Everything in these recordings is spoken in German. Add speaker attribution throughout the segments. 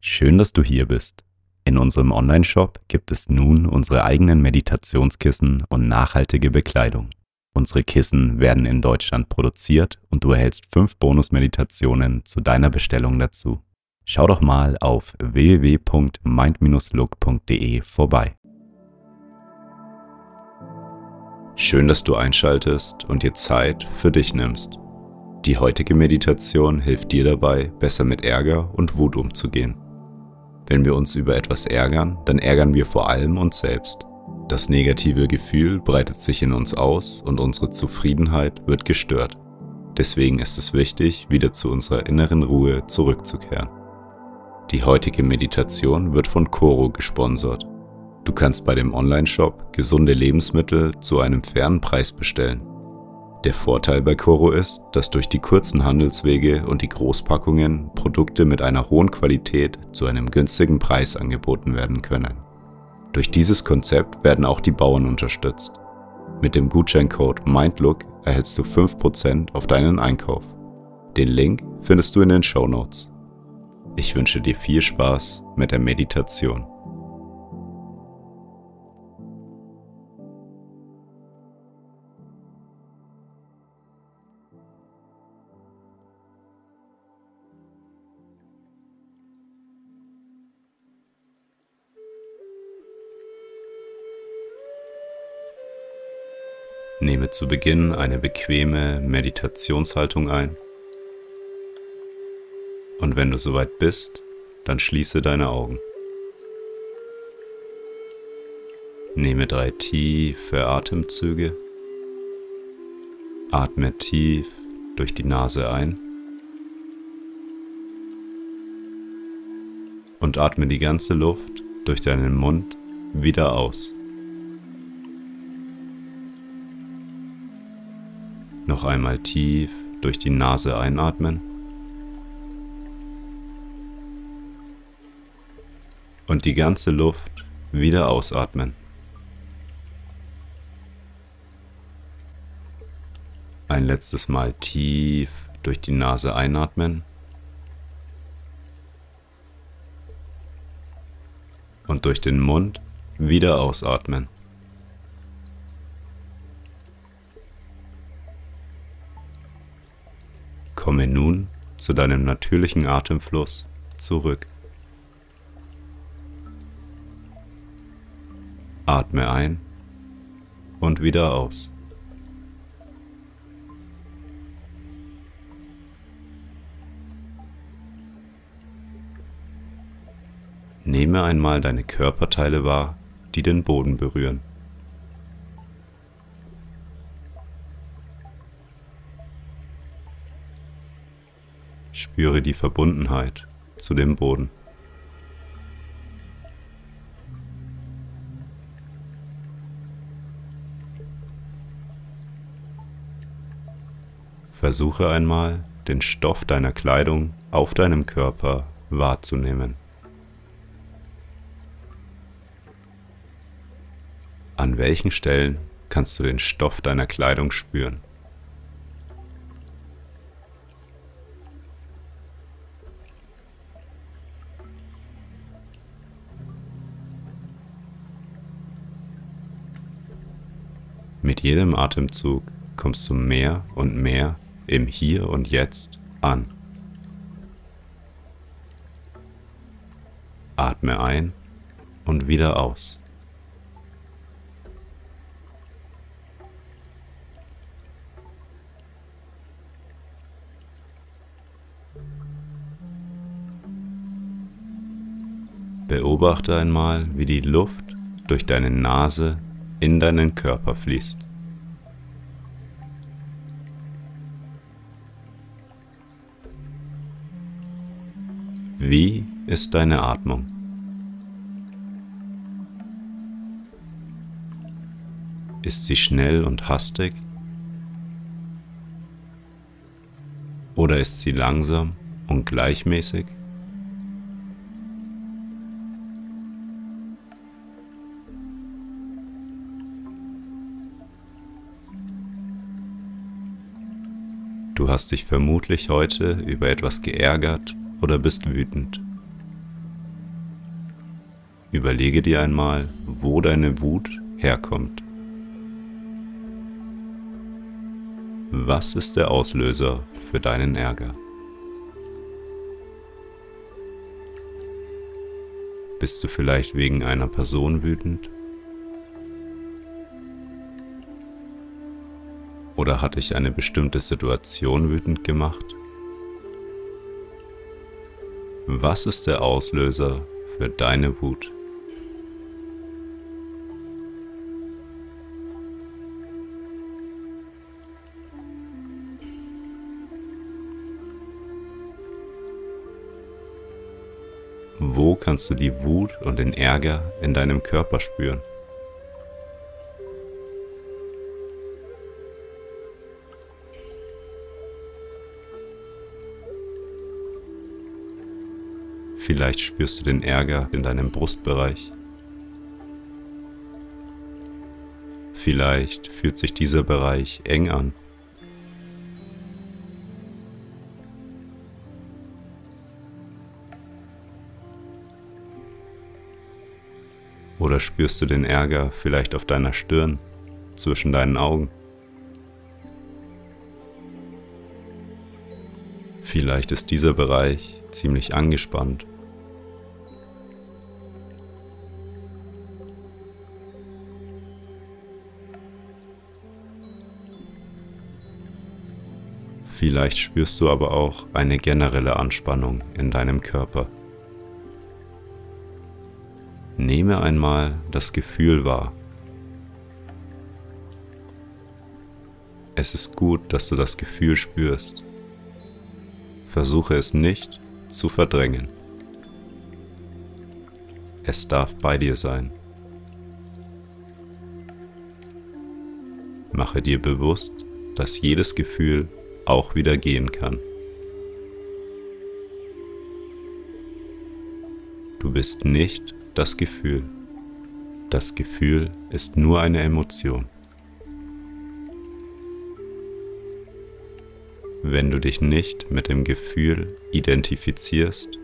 Speaker 1: Schön, dass du hier bist. In unserem Online-Shop gibt es nun unsere eigenen Meditationskissen und nachhaltige Bekleidung. Unsere Kissen werden in Deutschland produziert und du erhältst fünf Bonus-Meditationen zu deiner Bestellung dazu. Schau doch mal auf www.mind-look.de vorbei. Schön, dass du einschaltest und dir Zeit für dich nimmst. Die heutige Meditation hilft dir dabei, besser mit Ärger und Wut umzugehen. Wenn wir uns über etwas ärgern, dann ärgern wir vor allem uns selbst. Das negative Gefühl breitet sich in uns aus und unsere Zufriedenheit wird gestört. Deswegen ist es wichtig, wieder zu unserer inneren Ruhe zurückzukehren. Die heutige Meditation wird von Coro gesponsert. Du kannst bei dem Online-Shop gesunde Lebensmittel zu einem fairen Preis bestellen. Der Vorteil bei Coro ist, dass durch die kurzen Handelswege und die Großpackungen Produkte mit einer hohen Qualität zu einem günstigen Preis angeboten werden können. Durch dieses Konzept werden auch die Bauern unterstützt. Mit dem Gutscheincode MINDLOOK erhältst du 5% auf deinen Einkauf. Den Link findest du in den Show Notes. Ich wünsche dir viel Spaß mit der Meditation. Nehme zu Beginn eine bequeme Meditationshaltung ein. Und wenn du soweit bist, dann schließe deine Augen. Nehme drei tiefe Atemzüge. Atme tief durch die Nase ein. Und atme die ganze Luft durch deinen Mund wieder aus. Noch einmal tief durch die Nase einatmen. Und die ganze Luft wieder ausatmen. Ein letztes Mal tief durch die Nase einatmen. Und durch den Mund wieder ausatmen. Komme nun zu deinem natürlichen Atemfluss zurück. Atme ein und wieder aus. Nehme einmal deine Körperteile wahr, die den Boden berühren. Spüre die Verbundenheit zu dem Boden. Versuche einmal, den Stoff deiner Kleidung auf deinem Körper wahrzunehmen. An welchen Stellen kannst du den Stoff deiner Kleidung spüren? Mit jedem Atemzug kommst du mehr und mehr im Hier und Jetzt an. Atme ein und wieder aus. Beobachte einmal, wie die Luft durch deine Nase in deinen Körper fließt. Wie ist deine Atmung? Ist sie schnell und hastig? Oder ist sie langsam und gleichmäßig? Du hast dich vermutlich heute über etwas geärgert oder bist wütend. Überlege dir einmal, wo deine Wut herkommt. Was ist der Auslöser für deinen Ärger? Bist du vielleicht wegen einer Person wütend? Oder hat dich eine bestimmte Situation wütend gemacht? Was ist der Auslöser für deine Wut? Wo kannst du die Wut und den Ärger in deinem Körper spüren? Vielleicht spürst du den Ärger in deinem Brustbereich. Vielleicht fühlt sich dieser Bereich eng an. Oder spürst du den Ärger vielleicht auf deiner Stirn, zwischen deinen Augen? Vielleicht ist dieser Bereich ziemlich angespannt. Vielleicht spürst du aber auch eine generelle Anspannung in deinem Körper. Nehme einmal das Gefühl wahr. Es ist gut, dass du das Gefühl spürst. Versuche es nicht zu verdrängen. Es darf bei dir sein. Mache dir bewusst, dass jedes Gefühl auch wieder gehen kann. Du bist nicht das Gefühl. Das Gefühl ist nur eine Emotion. Wenn du dich nicht mit dem Gefühl identifizierst,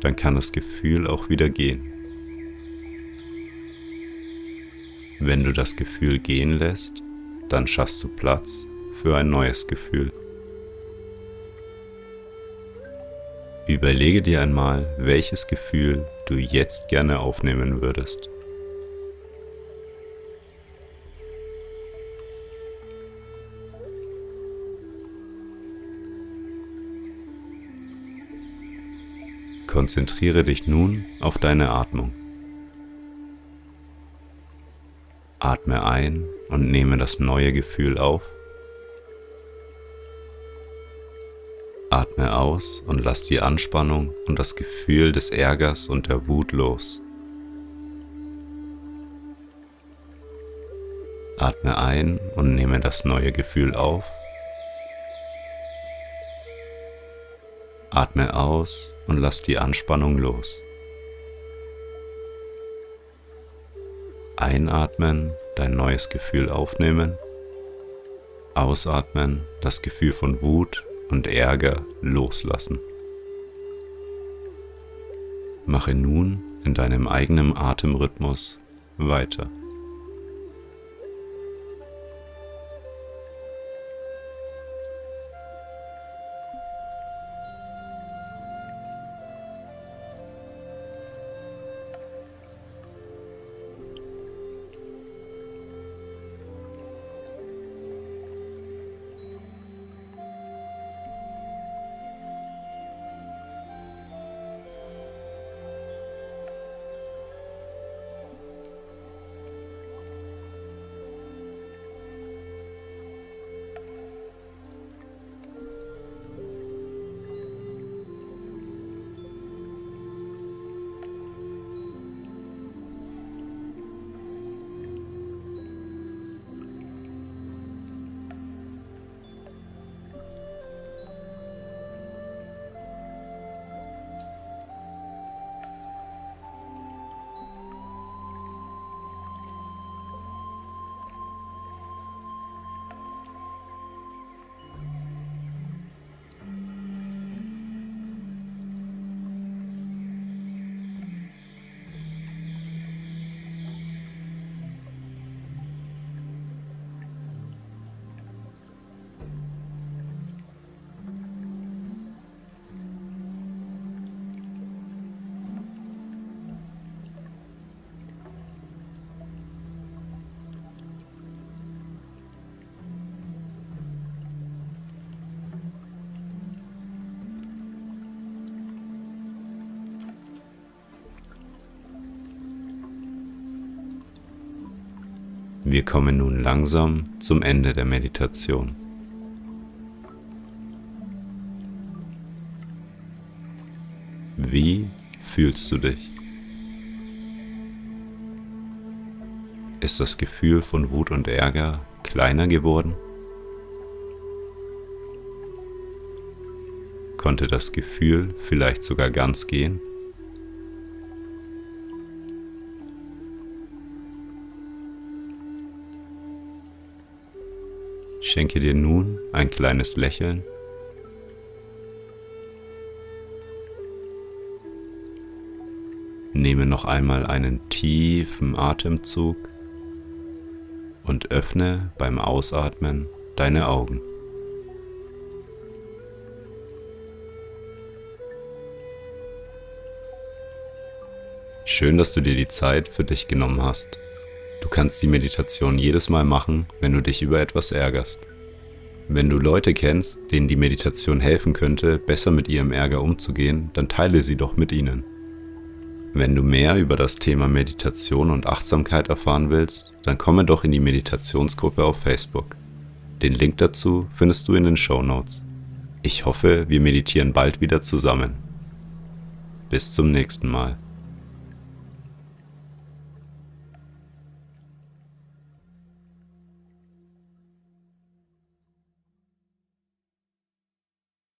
Speaker 1: dann kann das Gefühl auch wieder gehen. Wenn du das Gefühl gehen lässt, dann schaffst du Platz für ein neues Gefühl. Überlege dir einmal, welches Gefühl du jetzt gerne aufnehmen würdest. Konzentriere dich nun auf deine Atmung. Atme ein und nehme das neue Gefühl auf. Atme aus und lass die Anspannung und das Gefühl des Ärgers und der Wut los. Atme ein und nehme das neue Gefühl auf. Atme aus und lass die Anspannung los. Einatmen, dein neues Gefühl aufnehmen. Ausatmen, das Gefühl von Wut und Ärger loslassen. Mache nun in deinem eigenen Atemrhythmus weiter. Wir kommen nun langsam zum Ende der Meditation. Wie fühlst du dich? Ist das Gefühl von Wut und Ärger kleiner geworden? Konnte das Gefühl vielleicht sogar ganz gehen? Schenke dir nun ein kleines Lächeln. Nehme noch einmal einen tiefen Atemzug und öffne beim Ausatmen deine Augen. Schön, dass du dir die Zeit für dich genommen hast. Du kannst die Meditation jedes Mal machen, wenn du dich über etwas ärgerst. Wenn du Leute kennst, denen die Meditation helfen könnte, besser mit ihrem Ärger umzugehen, dann teile sie doch mit ihnen. Wenn du mehr über das Thema Meditation und Achtsamkeit erfahren willst, dann komme doch in die Meditationsgruppe auf Facebook. Den Link dazu findest du in den Show Notes. Ich hoffe, wir meditieren bald wieder zusammen. Bis zum nächsten Mal.